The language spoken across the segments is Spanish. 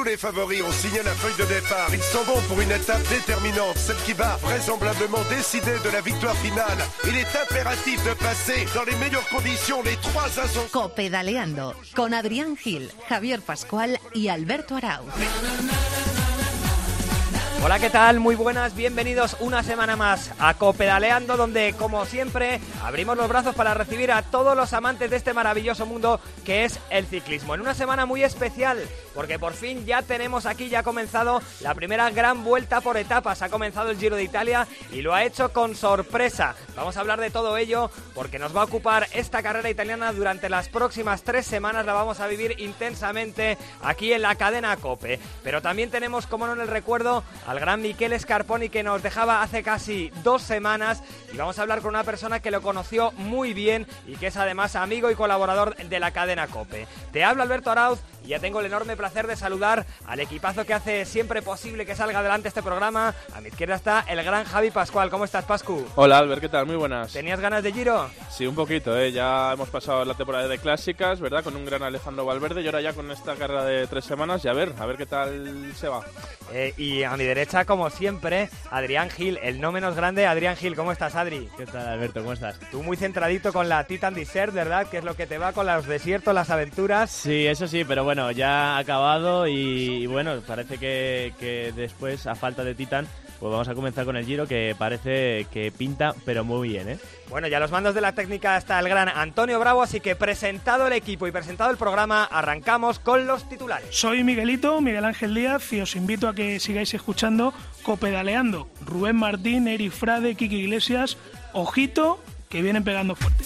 tous les favoris ont signé la feuille de départ. Ils sont bons pour une étape déterminante, celle qui va vraisemblablement décider de la victoire finale. Il est impératif de passer dans les meilleures conditions les trois assaut. Copedaleando con Adrián Gil, Javier Pascual y Alberto Arauz. Hola, ¿qué tal? Muy buenas, bienvenidos una semana más a Copedaleando, donde, como siempre, abrimos los brazos para recibir a todos los amantes de este maravilloso mundo que es el ciclismo. En una semana muy especial, porque por fin ya tenemos aquí, ya ha comenzado la primera gran vuelta por etapas. Ha comenzado el Giro de Italia y lo ha hecho con sorpresa. Vamos a hablar de todo ello, porque nos va a ocupar esta carrera italiana durante las próximas tres semanas. La vamos a vivir intensamente aquí en la cadena Cope. Pero también tenemos, como no en el recuerdo, al gran Miquel Scarponi que nos dejaba hace casi dos semanas y vamos a hablar con una persona que lo conoció muy bien y que es además amigo y colaborador de la cadena Cope. Te habla Alberto Arauz ya tengo el enorme placer de saludar al equipazo que hace siempre posible que salga adelante este programa. A mi izquierda está el gran Javi Pascual. ¿Cómo estás, Pascu? Hola, Albert, ¿qué tal? Muy buenas. ¿Tenías ganas de Giro? Sí, un poquito, ¿eh? Ya hemos pasado la temporada de clásicas, ¿verdad? Con un gran Alejandro Valverde y ahora ya con esta carrera de tres semanas y a ver, a ver qué tal se va. Eh, y a mi derecha, como siempre, Adrián Gil, el no menos grande. Adrián Gil, ¿cómo estás, Adri? ¿Qué tal, Alberto? ¿Cómo estás? Tú muy centradito con la Titan Desert, ¿verdad? Que es lo que te va con los desiertos, las aventuras. Sí, eso sí, pero bueno, ya ha acabado y, y bueno, parece que, que después, a falta de Titan, pues vamos a comenzar con el Giro que parece que pinta, pero muy bien, ¿eh? Bueno, ya a los mandos de la técnica está el gran Antonio Bravo, así que presentado el equipo y presentado el programa, arrancamos con los titulares. Soy Miguelito, Miguel Ángel Díaz, y os invito a que sigáis escuchando Copedaleando. Rubén Martín, Eric Frade, Kiki Iglesias, ojito, que vienen pegando fuerte.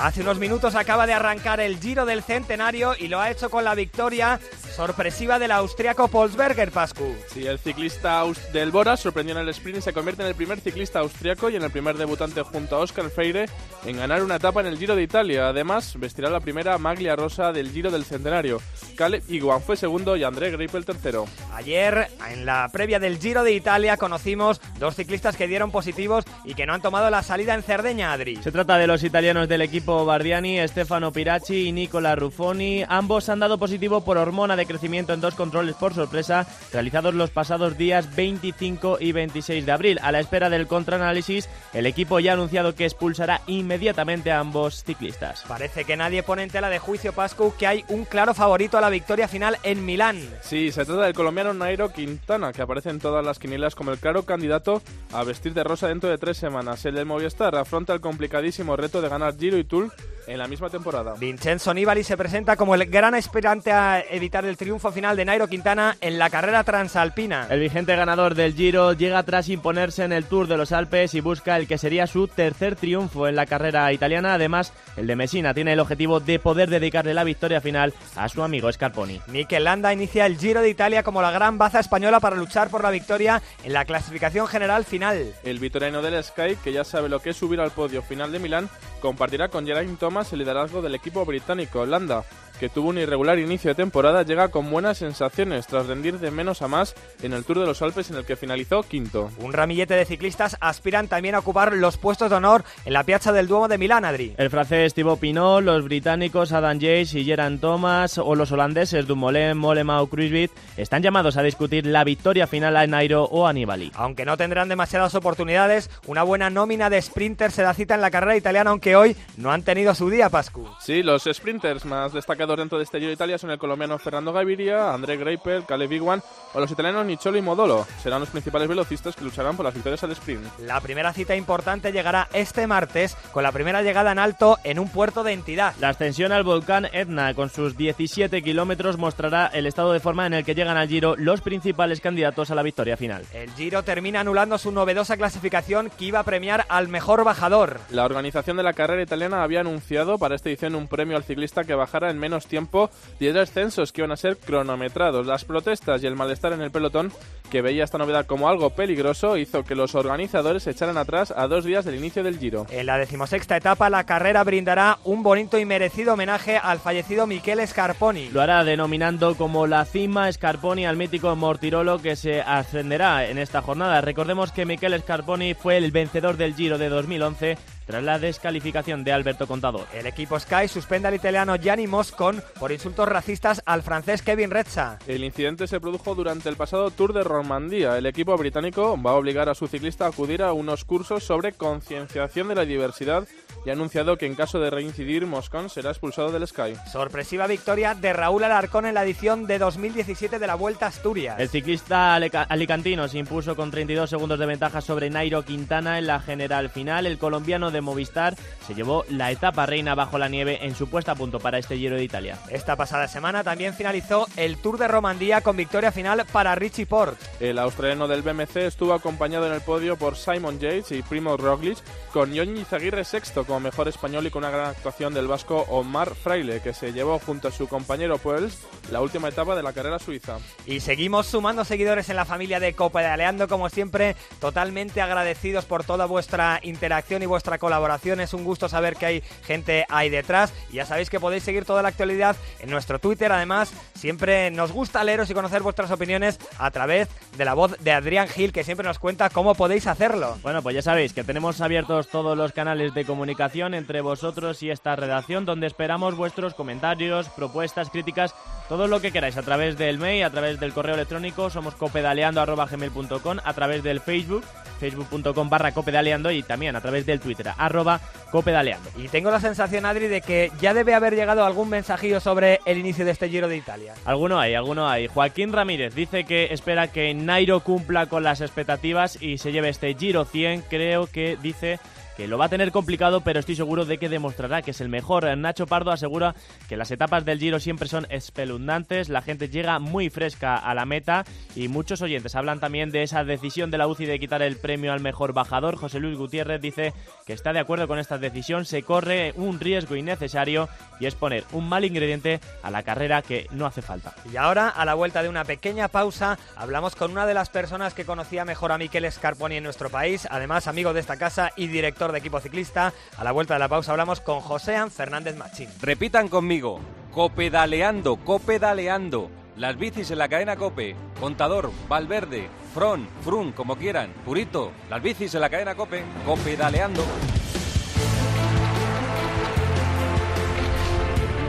Hace unos minutos acaba de arrancar el Giro del Centenario y lo ha hecho con la victoria sorpresiva del austriaco Polsberger, Pascu. Sí, el ciclista del Bora sorprendió en el sprint y se convierte en el primer ciclista austriaco y en el primer debutante junto a Oscar Freire en ganar una etapa en el Giro de Italia. Además, vestirá la primera maglia rosa del Giro del Centenario. Caleb Iguan fue segundo y André Greipel tercero. Ayer, en la previa del Giro de Italia, conocimos dos ciclistas que dieron positivos y que no han tomado la salida en Cerdeña, Adri. Se trata de los italianos del equipo Bardiani, Stefano Piracci y Nicola Ruffoni. Ambos han dado positivo por hormona de crecimiento en dos controles por sorpresa realizados los pasados días 25 y 26 de abril. A la espera del contraanálisis, el equipo ya ha anunciado que expulsará inmediatamente a ambos ciclistas. Parece que nadie pone en tela de juicio, Pascu, que hay un claro favorito a la victoria final en Milán. Sí, se trata del colombiano Nairo Quintana, que aparece en todas las quinielas como el claro candidato a vestir de rosa dentro de tres semanas. El del Movistar afronta el complicadísimo reto de ganar Giro y Tour en la misma temporada. Vincenzo Nibali se presenta como el gran aspirante a evitar el triunfo final de Nairo Quintana en la carrera transalpina. El vigente ganador del Giro llega tras imponerse en el Tour de los Alpes y busca el que sería su tercer triunfo en la carrera italiana. Además, el de Messina tiene el objetivo de poder dedicarle la victoria final a su amigo Scarponi. Mikel Landa inicia el Giro de Italia como la gran baza española para luchar por la victoria en la clasificación general final. El vitoriano del Sky, que ya sabe lo que es subir al podio final de Milán, compartirá con Geraint Thomas el liderazgo del equipo británico. Landa, que tuvo un irregular inicio de temporada, llega con buenas sensaciones tras rendir de menos a más en el Tour de los Alpes en el que finalizó quinto. Un ramillete de ciclistas aspiran también a ocupar los puestos de honor en la Piazza del Duomo de Milán, Adri. El francés Thibaut Pinot, los británicos Adam Yates y Geraint Thomas o los holandeses Dumoulin, Mollema o Kruijswijk están llamados a discutir la victoria final a Nairo o a Nibali. Aunque no tendrán demasiadas oportunidades, una buena nómina de sprinters se da cita en la carrera italiana, aunque hoy no han tenido su día, Pascu. Sí, los sprinters más destacados dentro de este Giro de Italia son el colombiano Fernando Gaviria, André Greipel, Caleb Iguan o los italianos Nicolo y Modolo. Serán los principales velocistas que lucharán por las victorias al sprint. La primera cita importante llegará este martes con la primera llegada en alto en un puerto de entidad. La ascensión al volcán Etna con sus 17 kilómetros mostrará el estado de forma en el que llegan al Giro los principales candidatos a la victoria final. El Giro termina anulando su novedosa clasificación que iba a premiar al mejor bajador. La organización de la carrera italiana había anunciado para esta edición un premio al ciclista que bajara en menos tiempo 10 descensos que iban a ser cronometrados. Las protestas y el malestar en el pelotón, que veía esta novedad como algo peligroso, hizo que los organizadores se echaran atrás a dos días del inicio del Giro. En la decimosexta etapa, la carrera brindará un bonito y merecido homenaje al fallecido Michele Scarponi. Lo hará denominando como la cima Scarponi al mítico Mortirolo que se ascenderá en esta jornada. Recordemos que Michele Scarponi fue el vencedor del Giro de 2011 tras la descalificación de Alberto Contador. El equipo Sky suspende al italiano Gianni Moscon por insultos racistas al francés Kevin Rezza. El incidente se produjo durante el pasado Tour de Romandía. El equipo británico va a obligar a su ciclista a acudir a unos cursos sobre concienciación de la diversidad y ha anunciado que en caso de reincidir, Moscón será expulsado del Sky. Sorpresiva victoria de Raúl Alarcón en la edición de 2017 de la Vuelta a Asturias. El ciclista alicantino se impuso con 32 segundos de ventaja sobre Nairo Quintana en la general final. El colombiano de Movistar se llevó la etapa reina bajo la nieve en su puesta a punto para este Giro de Italia. Esta pasada semana también finalizó el Tour de Romandía con victoria final para Richie Port. El australiano del BMC estuvo acompañado en el podio por Simon Yates y Primo Roglic, con Johnny Zaguirre sexto como mejor español y con una gran actuación del vasco Omar Fraile, que se llevó junto a su compañero Puels la última etapa de la carrera suiza. Y seguimos sumando seguidores en la familia de Copa de Aleando, como siempre, totalmente agradecidos por toda vuestra interacción y vuestra colaboración. Es un gusto saber que hay gente ahí detrás. Y ya sabéis que podéis seguir toda la actualidad en nuestro Twitter. Además, siempre nos gusta leeros y conocer vuestras opiniones a través de la voz de Adrián Gil, que siempre nos cuenta cómo podéis hacerlo. Bueno, pues ya sabéis que tenemos abiertos todos los canales de comunicación entre vosotros y esta redacción, donde esperamos vuestros comentarios, propuestas, críticas, todo lo que queráis a través del mail, a través del correo electrónico, somos copedaleando.gmail.com, a través del Facebook, facebook.com barra copedaleando y también a través del Twitter, arroba copedaleando. Y tengo la sensación, Adri, de que ya debe haber llegado algún mensajillo sobre el inicio de este Giro de Italia. Alguno hay, alguno hay. Joaquín Ramírez dice que espera que Nairo cumpla con las expectativas y se lleve este Giro 100. Creo que dice que lo va a tener complicado, pero estoy seguro de que demostrará que es el mejor. Nacho Pardo asegura que las etapas del Giro siempre son espeluznantes, la gente llega muy fresca a la meta y muchos oyentes hablan también de esa decisión de la UCI de quitar el premio al mejor bajador. José Luis Gutiérrez dice que está de acuerdo con esta decisión, se corre un riesgo innecesario y es poner un mal ingrediente a la carrera que no hace falta. Y ahora, a la vuelta de una pequeña pausa, hablamos con una de las personas que conocía mejor a Miquel Scarponi en nuestro país, además amigo de esta casa y director de equipo ciclista. A la vuelta de la pausa hablamos con Joséan Fernández Machín. Repitan conmigo, copedaleando, copedaleando. Las bicis en la cadena Cope, Contador, Valverde, Fron, Frun, como quieran, Purito, las bicis en la cadena Cope, copedaleando.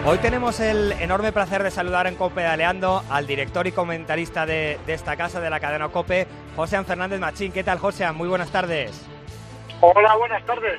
Hoy tenemos el enorme placer de saludar en Copedaleando al director y comentarista de, de esta casa, de la cadena Cope, Joséan Fernández Machín. ¿Qué tal, Joséan? Muy buenas tardes. Hola, buenas tardes.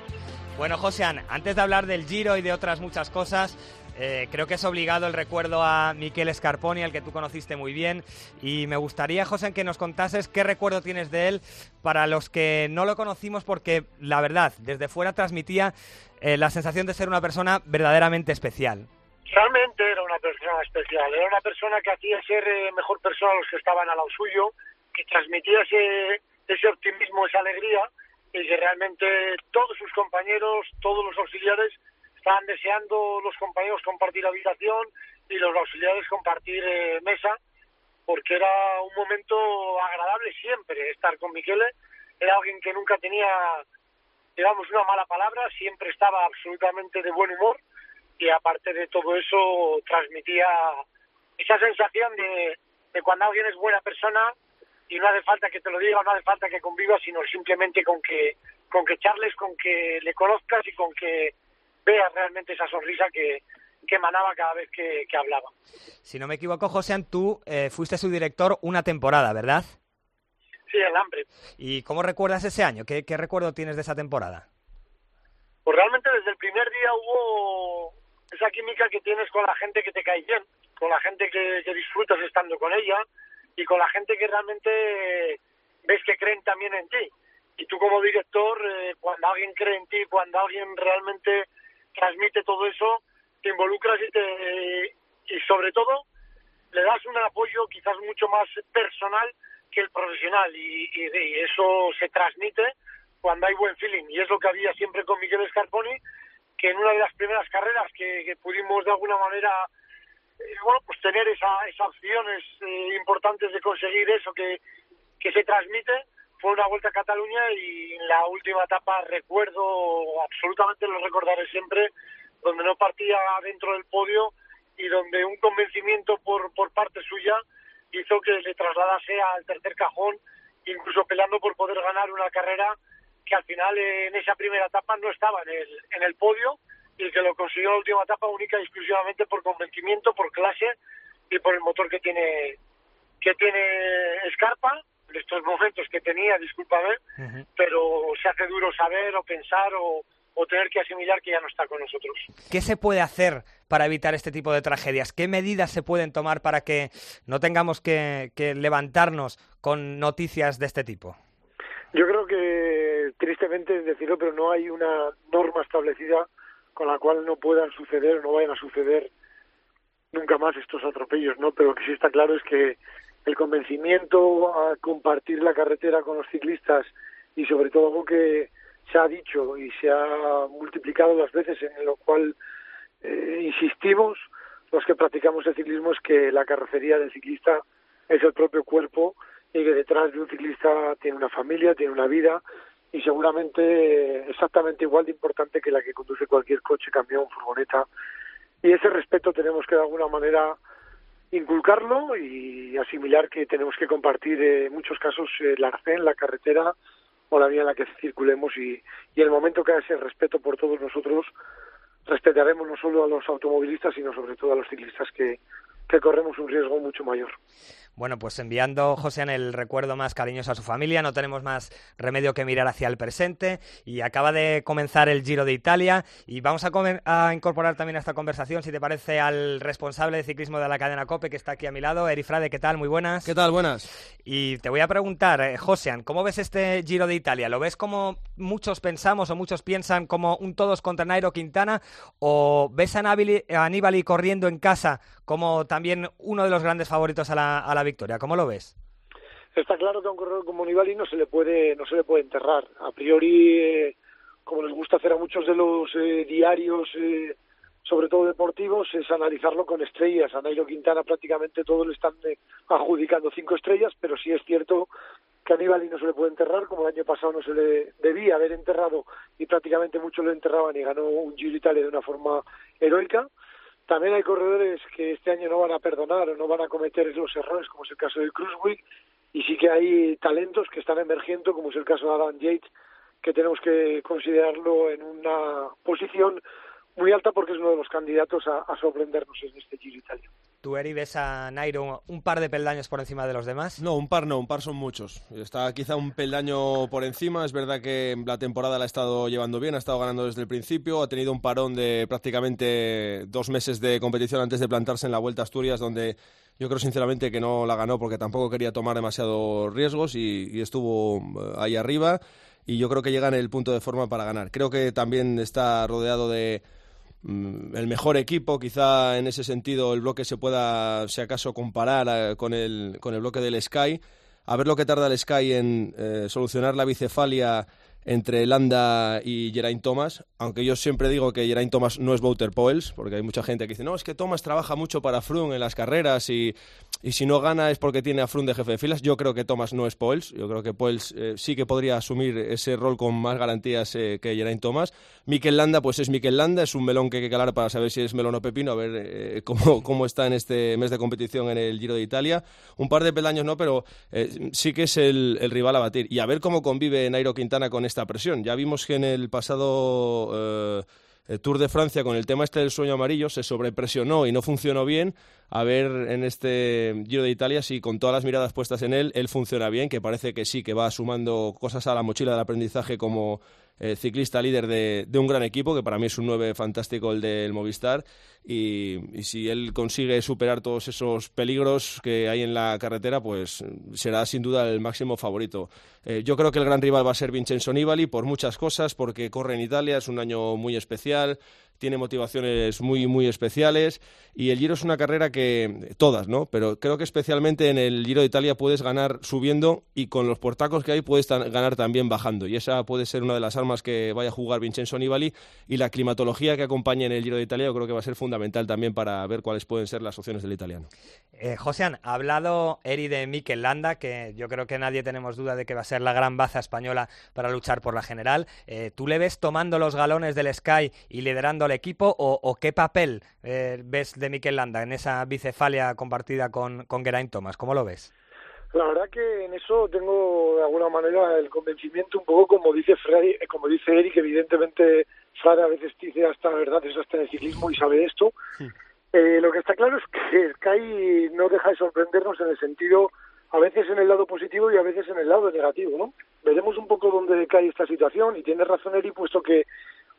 Bueno, Joséan, antes de hablar del Giro y de otras muchas cosas, eh, creo que es obligado el recuerdo a Miquel Scarponi, al que tú conociste muy bien, y me gustaría, José, que nos contases qué recuerdo tienes de él para los que no lo conocimos, porque la verdad, desde fuera transmitía eh, la sensación de ser una persona verdaderamente especial. Realmente era una persona especial, era una persona que hacía ser eh, mejor persona a los que estaban al lado suyo, que transmitía ese, ese optimismo, esa alegría, y que realmente todos sus compañeros, todos los auxiliares, estaban deseando los compañeros compartir habitación y los auxiliares compartir eh, mesa, porque era un momento agradable siempre estar con Miquele. Era alguien que nunca tenía, digamos, una mala palabra, siempre estaba absolutamente de buen humor y aparte de todo eso transmitía esa sensación de, de cuando alguien es buena persona, y no hace falta que te lo diga, no hace falta que convivas, sino simplemente con que, con que charles, con que le conozcas y con que veas realmente esa sonrisa que, que emanaba cada vez que, hablaba. Si no me equivoco, José, tú eh, fuiste su director una temporada, ¿verdad? Sí, el hambre. ¿Y cómo recuerdas ese año? ¿Qué, ¿Qué recuerdo tienes de esa temporada? Pues realmente desde el primer día hubo esa química que tienes con la gente que te cae bien, con la gente que disfrutas estando con ella, y con la gente que realmente ves que creen también en ti. Y tú como director, eh, cuando alguien cree en ti, cuando alguien realmente transmite todo eso, te involucras y, te, y sobre todo le das un apoyo quizás mucho más personal que el profesional y, eso se transmite cuando hay buen feeling y es lo que había siempre con Miguel Scarponi que en una de las primeras carreras que pudimos de alguna manera bueno, pues tener esa, esas opciones eh, importantes de conseguir eso que, que se transmite fue una vuelta a Cataluña y en la última etapa recuerdo, absolutamente lo recordaré siempre, donde no partía dentro del podio y donde un convencimiento por, por parte suya hizo que le trasladase al tercer cajón, incluso peleando por poder ganar una carrera que al final eh, en esa primera etapa no estaba en el, en el podio y que lo consiguió en la última etapa única y exclusivamente por convencimiento, por clase y por el motor que tiene que tiene Scarpa en estos momentos que tenía, discúlpame, pero se hace duro saber o pensar o, o tener que asimilar que ya no está con nosotros. ¿Qué se puede hacer para evitar este tipo de tragedias? ¿Qué medidas se pueden tomar para que no tengamos que, que levantarnos con noticias de este tipo? Yo creo que, tristemente es decirlo, pero no hay una norma establecida con la cual no puedan suceder o no vayan a suceder nunca más estos atropellos, ¿no? Pero lo que sí está claro es que el convencimiento a compartir la carretera con los ciclistas y sobre todo algo que se ha dicho y se ha multiplicado las veces en lo cual eh, insistimos los que practicamos el ciclismo es que la carrocería del ciclista es el propio cuerpo y que detrás de un ciclista tiene una familia, tiene una vida y seguramente exactamente igual de importante que la que conduce cualquier coche, camión, furgoneta. Y ese respeto tenemos que de alguna manera inculcarlo y asimilar que tenemos que compartir en muchos casos el arcén, la carretera o la vía en la que circulemos y, el momento que haya ese respeto por todos nosotros, respetaremos no solo a los automovilistas, sino sobre todo a los ciclistas que corremos un riesgo mucho mayor. Bueno, pues enviando, José, el recuerdo más cariñoso a su familia, no tenemos más remedio que mirar hacia el presente y acaba de comenzar el Giro de Italia y vamos a, incorporar también a esta conversación, si te parece, al responsable de ciclismo de la cadena COPE que está aquí a mi lado, Eri Frade, ¿qué tal? Muy buenas. ¿Qué tal? Buenas. Y te voy a preguntar, eh, Josean, ¿cómo ves este Giro de Italia? ¿Lo ves como muchos pensamos o muchos piensan como un todos contra Nairo Quintana o ves a Aníbali corriendo en casa como también uno de los grandes favoritos a la, a la victoria. ¿Cómo lo ves? Está claro que a un corredor como Nibali no se le puede, no se le puede enterrar. A priori, eh, como les gusta hacer a muchos de los eh, diarios, eh, sobre todo deportivos, es analizarlo con estrellas. A Nairo Quintana prácticamente todos le están adjudicando cinco estrellas, pero sí es cierto que a Nibali no se le puede enterrar, como el año pasado no se le debía haber enterrado y prácticamente muchos lo enterraban y ganó un Giro Italia de una forma heroica. También hay corredores que este año no van a perdonar o no van a cometer los errores, como es el caso de Cruzwick, y sí que hay talentos que están emergiendo, como es el caso de Adam Yates, que tenemos que considerarlo en una posición muy alta porque es uno de los candidatos a, sorprendernos en este Giro Italia. ¿Tú, Eri, ves a Nairo un par de peldaños por encima de los demás? No, un par no, un par son muchos. Está quizá un peldaño por encima. Es verdad que la temporada la ha estado llevando bien, ha estado ganando desde el principio. Ha tenido un parón de prácticamente dos meses de competición antes de plantarse en la Vuelta a Asturias, donde yo creo sinceramente que no la ganó porque tampoco quería tomar demasiados riesgos y estuvo eh, ahí arriba. Y yo creo que llega en el punto de forma para ganar. Creo que también está rodeado de el mejor equipo, quizá en ese sentido el bloque se pueda, si acaso, comparar eh, con, el, con el bloque del Sky, a ver lo que tarda el Sky en eh, solucionar la bicefalia entre Landa y Geraint Thomas, aunque yo siempre digo que Geraint Thomas no es Wouter Poels, porque hay mucha gente que dice, no, es que Thomas trabaja mucho para Froome en las carreras y, y si no gana es porque tiene a Froome de jefe de filas. Yo creo que Thomas no es Poels, yo creo que Poels eh, sí que podría asumir ese rol con más garantías eh, que Geraint Thomas. Mikel Landa, pues es Mikel Landa, es un melón que hay que calar para saber si es melón o pepino, a ver eh, cómo, cómo, está en este mes de competición en el Giro de Italia. Un par de peldaños no, pero sí que es el rival a batir. Y a ver cómo convive Nairo Quintana con esta presión. Ya vimos que en el pasado eh, Tour de Francia con el tema este del sueño amarillo se sobrepresionó y no funcionó bien. A ver en este Giro de Italia si con todas las miradas puestas en él, él funciona bien, que parece que sí, que va sumando cosas a la mochila del aprendizaje como eh, ciclista líder de, un gran equipo, que para mí es un 9 fantástico el del Movistar, y, si él consigue superar todos esos peligros que hay en la carretera, pues será sin duda el máximo favorito. Eh, yo creo que el gran rival va a ser Vincenzo Nibali por muchas cosas, porque corre en Italia, es un año muy especial, tiene motivaciones muy, muy especiales y el Giro es una carrera que, todas, ¿no? Pero creo que especialmente en el Giro de Italia puedes ganar subiendo y con los portacos que hay puedes ganar también bajando y esa puede ser una de las armas que vaya a jugar Vincenzo Nibali y la climatología que acompaña en el Giro de Italia yo creo que va a ser fundamental también para ver cuáles pueden ser las opciones del italiano. Eh, Josean, ha hablado Eri de Mikel Landa, que yo creo que nadie tenemos duda de que va a ser la gran baza española para luchar por la general. Eh, ¿Tú le ves tomando los galones del Sky y liderando equipo o, qué papel eh, ves de Mikel Landa en esa bicefalia compartida con, con Geraint Thomas? ¿Cómo lo ves? La verdad que en eso tengo de alguna manera el convencimiento un poco como dice Freddy, eh, como dice Eric, evidentemente Fred a veces dice hasta verdad, es hasta el ciclismo y sabe esto. Eh, lo que está claro es que Sky no deja de sorprendernos en el sentido, a veces en el lado positivo y a veces en el lado negativo, ¿no? Veremos un poco dónde cae esta situación y tiene razón Eric, puesto que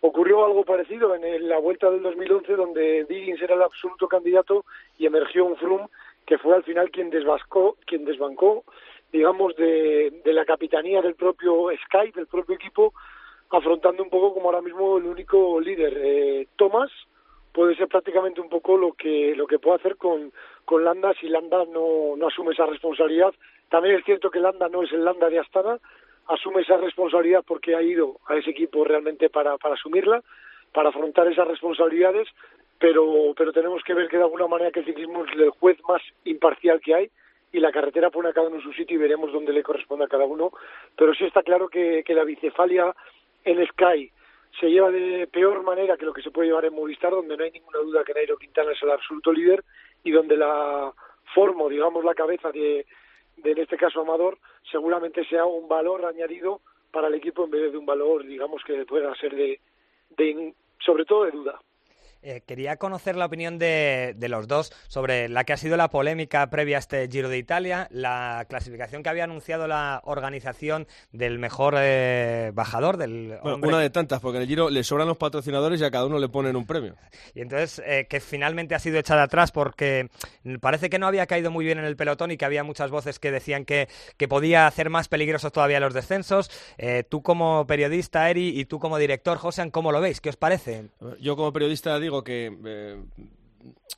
ocurrió algo parecido en la vuelta del 2011 donde Diggins era el absoluto candidato y emergió un Froome que fue al final quien desbascó, quien desbancó, digamos, de, de la capitanía del propio Sky, del propio equipo, afrontando un poco como ahora mismo el único líder. Eh, Thomas puede ser prácticamente un poco lo que lo que puede hacer con, con Landa si Landa no, no asume esa responsabilidad. También es cierto que Landa no es el Landa de Astana, asume esa responsabilidad porque ha ido a ese equipo realmente para, para asumirla, para afrontar esas responsabilidades, pero, pero tenemos que ver que de alguna manera que el ciclismo es el juez más imparcial que hay y la carretera pone a cada uno en su sitio y veremos dónde le corresponde a cada uno. Pero sí está claro que, que la bicefalia en Sky se lleva de peor manera que lo que se puede llevar en Movistar, donde no hay ninguna duda que Nairo Quintana es el absoluto líder y donde la formo, digamos, la cabeza de, de en este caso Amador, seguramente sea un valor añadido para el equipo en vez de un valor, digamos, que pueda ser de, de sobre todo de duda. Eh, quería conocer la opinión de, los dos sobre la que ha sido la polémica previa a este Giro de Italia, la clasificación que había anunciado la organización del mejor eh, bajador del Una de tantas, porque en el Giro le sobran los patrocinadores y a cada uno le ponen un premio. Y entonces, eh, que finalmente ha sido echada atrás porque parece que no había caído muy bien en el pelotón y que había muchas voces que decían que, que podía hacer más peligrosos todavía los descensos. tú como periodista, Eri, y tú como director, José, ¿cómo lo veis? ¿Qué os parece? Yo como periodista digo que eh,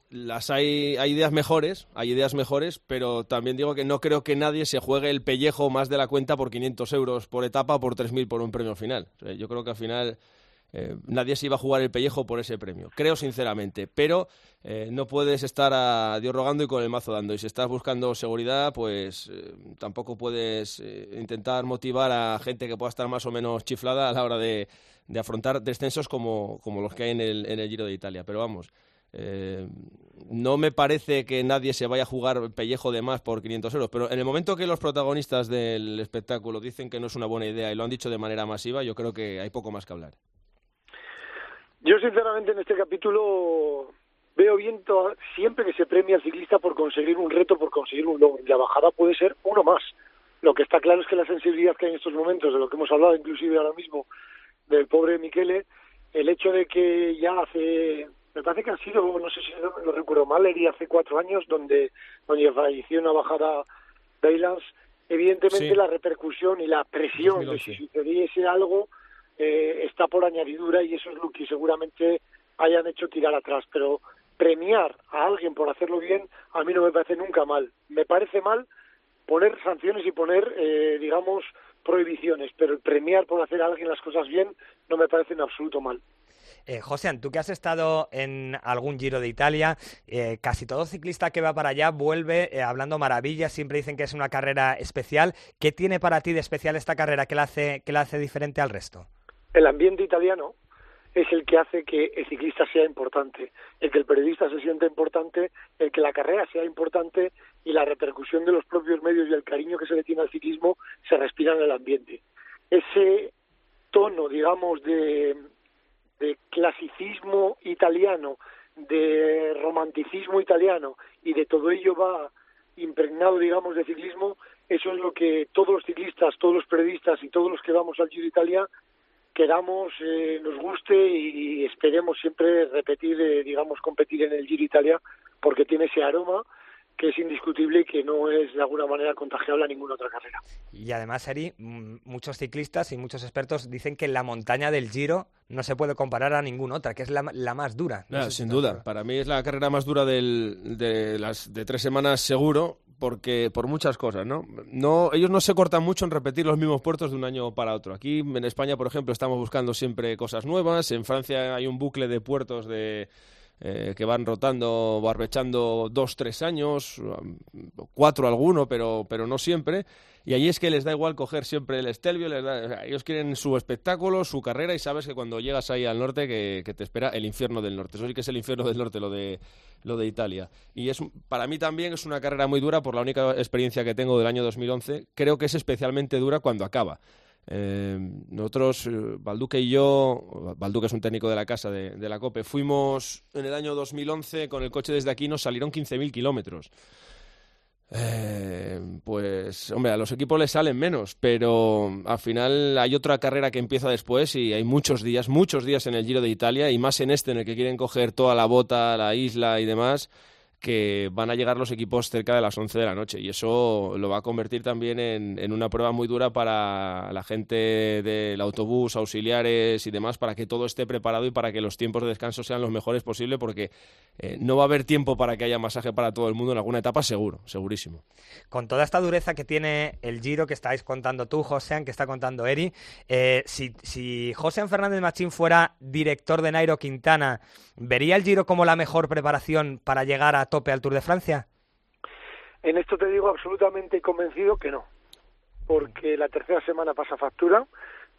las hay, hay ideas mejores, hay ideas mejores, pero también digo que no creo que nadie se juegue el pellejo más de la cuenta por 500 euros por etapa o por 3.000 por un premio final. yo creo que al final eh, nadie se iba a jugar el pellejo por ese premio. Creo sinceramente, pero eh, no puedes estar a Dios rogando y con el mazo dando. Y si estás buscando seguridad, pues tampoco puedes intentar motivar a gente que pueda estar más o menos chiflada a la hora de, de afrontar descensos como, como los que hay en el, en el Giro de Italia. Pero vamos, eh, no me parece que nadie se vaya a jugar pellejo de más por 500 euros, pero en el momento que los protagonistas del espectáculo dicen que no es una buena idea y lo han dicho de manera masiva, yo creo que hay poco más que hablar. Yo sinceramente en este capítulo veo bien siempre que se premia al ciclista por conseguir un reto, por conseguir un logro. La bajada puede ser uno más. Lo que está claro es que la sensibilidad que hay en estos momentos, de lo que hemos hablado inclusive ahora mismo, del pobre Miquele, el hecho de que ya hace, me parece que han sido, no sé si lo, recuerdo mal, y hace cuatro años, donde, donde falleció una bajada Baylands, evidentemente la repercusión y la presión de si sucediese algo eh, está por añadidura y eso es lo que seguramente hayan hecho tirar atrás, pero premiar a alguien por hacerlo bien a mí no me parece nunca mal. Me parece mal poner sanciones y poner, eh, digamos, prohibiciones, pero el premiar por hacer a alguien las cosas bien no me parece en absoluto mal. Eh, José, tú que has estado en algún Giro de Italia, eh, casi todo ciclista que va para allá vuelve eh, hablando maravillas, siempre dicen que es una carrera especial. ¿Qué tiene para ti de especial esta carrera que la hace, que la hace diferente al resto? El ambiente italiano, es el que hace que el ciclista sea importante, el que el periodista se sienta importante, el que la carrera sea importante y la repercusión de los propios medios y el cariño que se le tiene al ciclismo se respira en el ambiente. Ese tono, digamos, de, clasicismo italiano, de romanticismo italiano y de todo ello va impregnado, digamos, de ciclismo, eso es lo que todos los ciclistas, todos los periodistas y todos los que vamos al Giro de Italia queramos, eh, nos guste y esperemos siempre repetir, eh, digamos, competir en el Giro Italia porque tiene ese aroma que es indiscutible y que no es de alguna manera contagiable a ninguna otra carrera. Y además, Ari, muchos ciclistas y muchos expertos dicen que la montaña del Giro no se puede comparar a ninguna otra, que es la, más dura. sin duda, para mí es la carrera más dura de las de tres semanas seguro, porque por muchas cosas, ¿no? ¿no? Ellos no se cortan mucho en repetir los mismos puertos de un año para otro. Aquí en España, por ejemplo, estamos buscando siempre cosas nuevas. En Francia hay un bucle de puertos de eh, que van rotando, barbechando dos, tres años, cuatro alguno, pero, pero no siempre. Y allí es que les da igual coger siempre el Estelvio, les da, ellos quieren su espectáculo, su carrera y sabes que cuando llegas ahí al norte que, te espera el infierno del norte. Eso sí que es el infierno del norte, lo de, lo de Italia. Y es, para mí también es una carrera muy dura por la única experiencia que tengo del año 2011. Creo que es especialmente dura cuando acaba. Eh, nosotros, eh, Balduque y yo, Balduque es un técnico de la casa de, la COPE, fuimos en el año 2011 con el coche desde aquí, nos salieron 15.000 kilómetros. Eh, pues, hombre, a los equipos les salen menos, pero al final hay otra carrera que empieza después y hay muchos días, muchos días en el Giro de Italia y más en este en el que quieren coger toda la bota, la isla y demás que van a llegar los equipos cerca de las 11 de la noche y eso lo va a convertir también en, una prueba muy dura para la gente del autobús, auxiliares y demás, para que todo esté preparado y para que los tiempos de descanso sean los mejores posibles, porque eh, no va a haber tiempo para que haya masaje para todo el mundo en alguna etapa, seguro, segurísimo. Con toda esta dureza que tiene el Giro que estáis contando tú, José, que está contando Eri, eh, si, si José Fernández Machín fuera director de Nairo Quintana, ¿vería el Giro como la mejor preparación para llegar a tope al Tour de Francia? En esto te digo absolutamente convencido que no, porque la tercera semana pasa factura,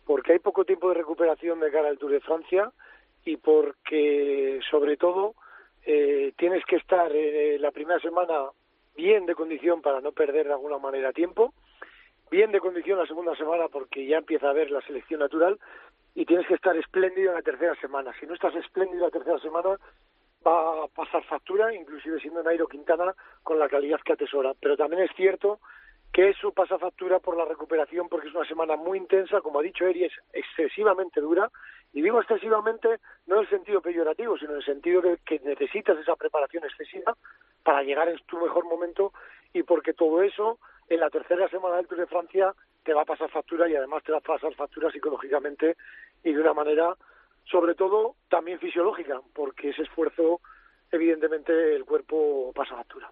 porque hay poco tiempo de recuperación de cara al Tour de Francia y porque, sobre todo, eh, tienes que estar eh, la primera semana bien de condición para no perder de alguna manera tiempo, bien de condición la segunda semana porque ya empieza a haber la selección natural y tienes que estar espléndido en la tercera semana. Si no estás espléndido la tercera semana, va a pasar factura, inclusive siendo Nairo Quintana con la calidad que atesora. Pero también es cierto que eso pasa factura por la recuperación porque es una semana muy intensa, como ha dicho Eri, es excesivamente dura. Y digo excesivamente no en el sentido peyorativo, sino en el sentido de que necesitas esa preparación excesiva para llegar en tu mejor momento y porque todo eso en la tercera semana del Tour de Francia te va a pasar factura y además te va a pasar factura psicológicamente y de una manera sobre todo también fisiológica, porque ese esfuerzo, evidentemente, el cuerpo pasa factura.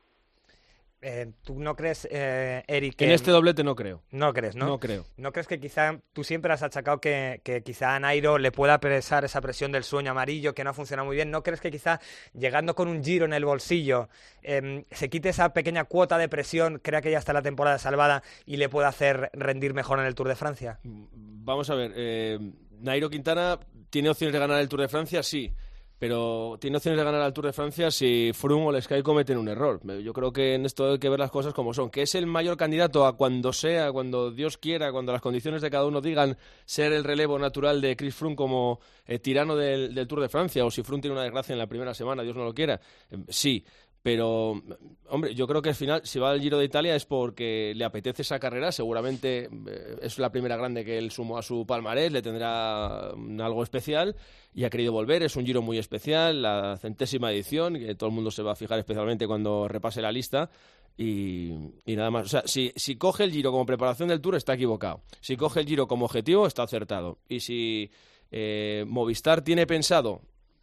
Eh, ¿Tú no crees, eh, Eric? En este doblete no creo. No crees, ¿no? No creo. ¿No crees que quizá tú siempre has achacado que, que quizá a Nairo le pueda pesar esa presión del sueño amarillo que no ha funcionado muy bien? ¿No crees que quizá llegando con un giro en el bolsillo em, se quite esa pequeña cuota de presión, crea que ya está la temporada salvada y le pueda hacer rendir mejor en el Tour de Francia? Vamos a ver. Eh, Nairo Quintana tiene opciones de ganar el Tour de Francia, sí. Pero tiene opciones de ganar el Tour de Francia si Froome o el Sky cometen un error. Yo creo que en esto hay que ver las cosas como son. Que es el mayor candidato a cuando sea, cuando Dios quiera, cuando las condiciones de cada uno digan ser el relevo natural de Chris Froome como eh, tirano del, Tour de Francia, o si Froome tiene una desgracia en la primera semana, Dios no lo quiera. Eh, sí, pero, hombre, yo creo que al final, si va al Giro de Italia es porque le apetece esa carrera. Seguramente eh, es la primera grande que él sumó a su palmarés, le tendrá algo especial y ha querido volver. Es un Giro muy especial, la centésima edición, que todo el mundo se va a fijar especialmente cuando repase la lista. Y, nada más. O sea, si, si coge el Giro como preparación del Tour, está equivocado. Si coge el Giro como objetivo, está acertado. Y si eh, Movistar tiene pensado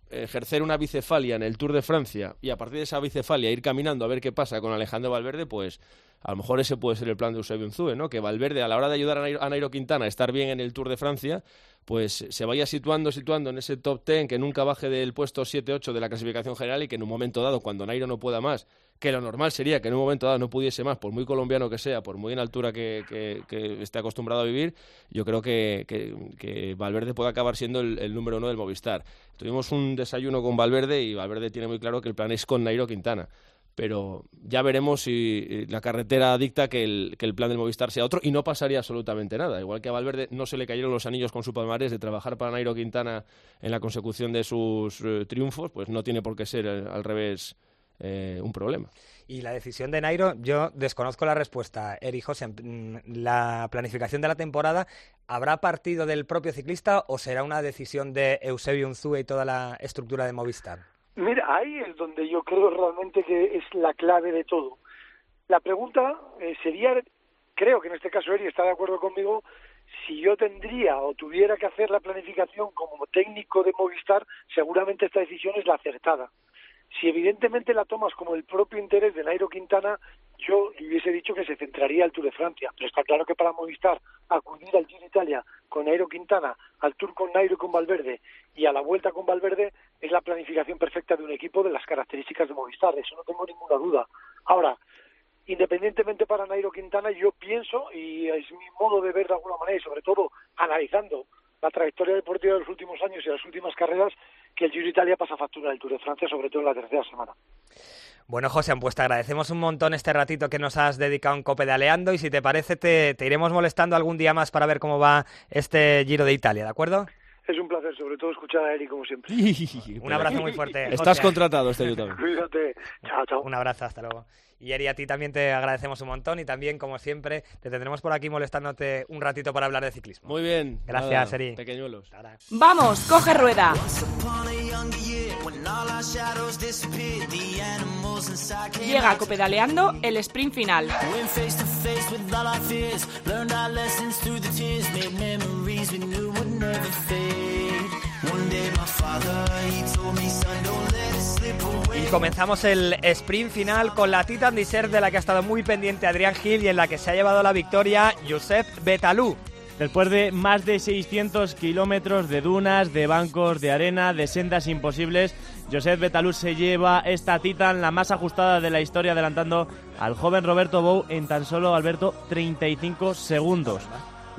ejercer una bicefalia en el Tour de Francia y a partir de esa bicefalia ir caminando a ver qué pasa con Alejandro Valverde, pues a lo mejor ese puede ser el plan de Eusebio Unzue, ¿no? Que Valverde, a la hora de ayudar a Nairo, Quintana a estar bien en el Tour de Francia, pues se vaya situando, situando en ese top ten, que nunca baje del puesto 7-8 de la clasificación general y que en un momento dado, cuando Nairo no pueda más, que lo normal sería que en un momento dado no pudiese más, por muy colombiano que sea, por muy en altura que, esté acostumbrado a vivir, yo creo que, Valverde puede acabar siendo el, el, número uno del Movistar. Tuvimos un desayuno con Valverde y Valverde tiene muy claro que el plan es con Nairo Quintana pero ya veremos si la carretera dicta que el, plan del Movistar sea otro y no pasaría absolutamente nada. Igual que a Valverde no se le cayeron los anillos con su palmarés de trabajar para Nairo Quintana en la consecución de sus eh, triunfos, pues no tiene por qué ser eh, al revés eh, un problema. Y la decisión de Nairo, yo desconozco la respuesta, Eri José. Mm, ¿La planificación de la temporada habrá partido del propio ciclista o será una decisión de Eusebio Unzue y toda la estructura de Movistar? Mira, ahí es donde yo creo realmente que es la clave de todo. La pregunta eh, sería, creo que en este caso Eri está de acuerdo conmigo, si yo tendría o tuviera que hacer la planificación como técnico de Movistar, seguramente esta decisión es la acertada. Si evidentemente la tomas como el propio interés de Nairo Quintana, yo hubiese dicho que se centraría el Tour de Francia. Pero está claro que para Movistar acudir al Tour de Italia con Nairo Quintana, al Tour con Nairo y con Valverde y a la vuelta con Valverde perfecta de un equipo de las características de Movistar, eso no tengo ninguna duda. Ahora, independientemente para Nairo Quintana, yo pienso, y es mi modo de ver de alguna manera, y sobre todo analizando la trayectoria deportiva de los últimos años y las últimas carreras, que el Giro Italia pasa factura del Tour de Francia, sobre todo en la tercera semana. Bueno, José, pues te agradecemos un montón este ratito que nos has dedicado en Copedaleando y si te parece te iremos molestando algún día más para ver cómo va este Giro de Italia, ¿de acuerdo? Es un placer, sobre todo escuchar a Eri como siempre. un abrazo muy fuerte. Estás contratado este año también. Cuídate. Chao, chao. Un abrazo, hasta luego. Y Eri, a ti también te agradecemos un montón y también, como siempre, te tendremos por aquí molestándote un ratito para hablar de ciclismo. Muy bien. Gracias, Nada, Eri. Pequeñuelos. Vamos, coge rueda. Llega copedaleando el sprint final. Y comenzamos el sprint final con la Titan Desert de la que ha estado muy pendiente Adrián Gil y en la que se ha llevado la victoria Josep Betalú. Después de más de 600 kilómetros de dunas, de bancos, de arena, de sendas imposibles, Josep Betalú se lleva esta Titan, la más ajustada de la historia, adelantando al joven Roberto Bou en tan solo, Alberto, 35 segundos.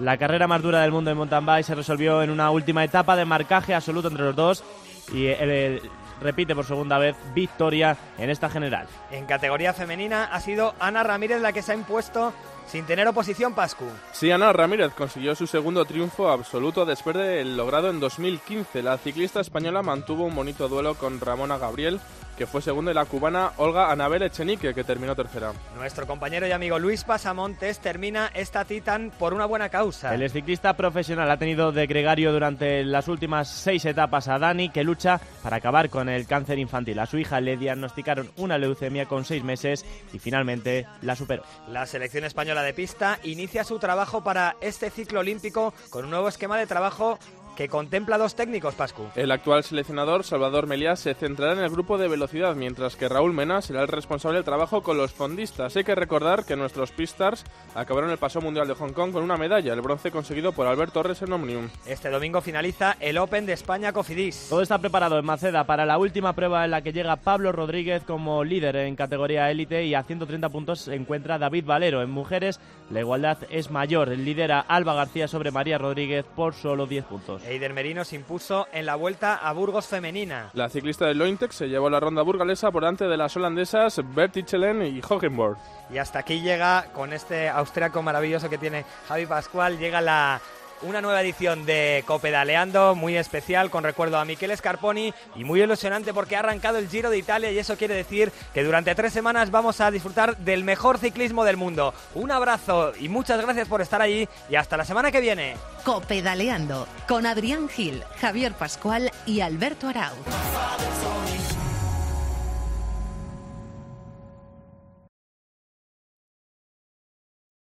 La carrera más dura del mundo en mountain bike se resolvió en una última etapa de marcaje absoluto entre los dos y el- el- repite por segunda vez victoria en esta general. En categoría femenina ha sido Ana Ramírez la que se ha impuesto sin tener oposición Pascu. Sí, Ana Ramírez consiguió su segundo triunfo absoluto después del logrado en 2015. La ciclista española mantuvo un bonito duelo con Ramona Gabriel, que fue segunda, y la cubana Olga Anabel Echenique, que terminó tercera. Nuestro compañero y amigo Luis Pasamontes termina esta Titan por una buena causa. El ciclista profesional ha tenido de gregario durante las últimas seis etapas a Dani, que lucha para acabar con el cáncer infantil. A su hija le diagnosticaron una leucemia con seis meses y finalmente la superó. La selección española de pista inicia su trabajo para este ciclo olímpico con un nuevo esquema de trabajo que contempla dos técnicos, Pascu. El actual seleccionador, Salvador Meliá, se centrará en el grupo de velocidad, mientras que Raúl Mena será el responsable del trabajo con los fondistas. Hay que recordar que nuestros Pistars acabaron el paso mundial de Hong Kong con una medalla, el bronce conseguido por Albert Torres en Omnium. Este domingo finaliza el Open de España Cofidis. Todo está preparado en Maceda para la última prueba en la que llega Pablo Rodríguez como líder en categoría élite y a 130 puntos se encuentra David Valero. En mujeres la igualdad es mayor. Lidera Alba García sobre María Rodríguez por solo 10 puntos. Eider Merino se impuso en la vuelta a Burgos femenina. La ciclista de Lointex se llevó la ronda burgalesa por delante de las holandesas Bertie Chelen y Hogenborg. Y hasta aquí llega, con este austriaco maravilloso que tiene Javi Pascual, llega la una nueva edición de Copedaleando, muy especial, con recuerdo a Michele Scarponi y muy ilusionante porque ha arrancado el Giro de Italia y eso quiere decir que durante tres semanas vamos a disfrutar del mejor ciclismo del mundo. Un abrazo y muchas gracias por estar allí y hasta la semana que viene. Copedaleando con Adrián Gil, Javier Pascual y Alberto Arauz.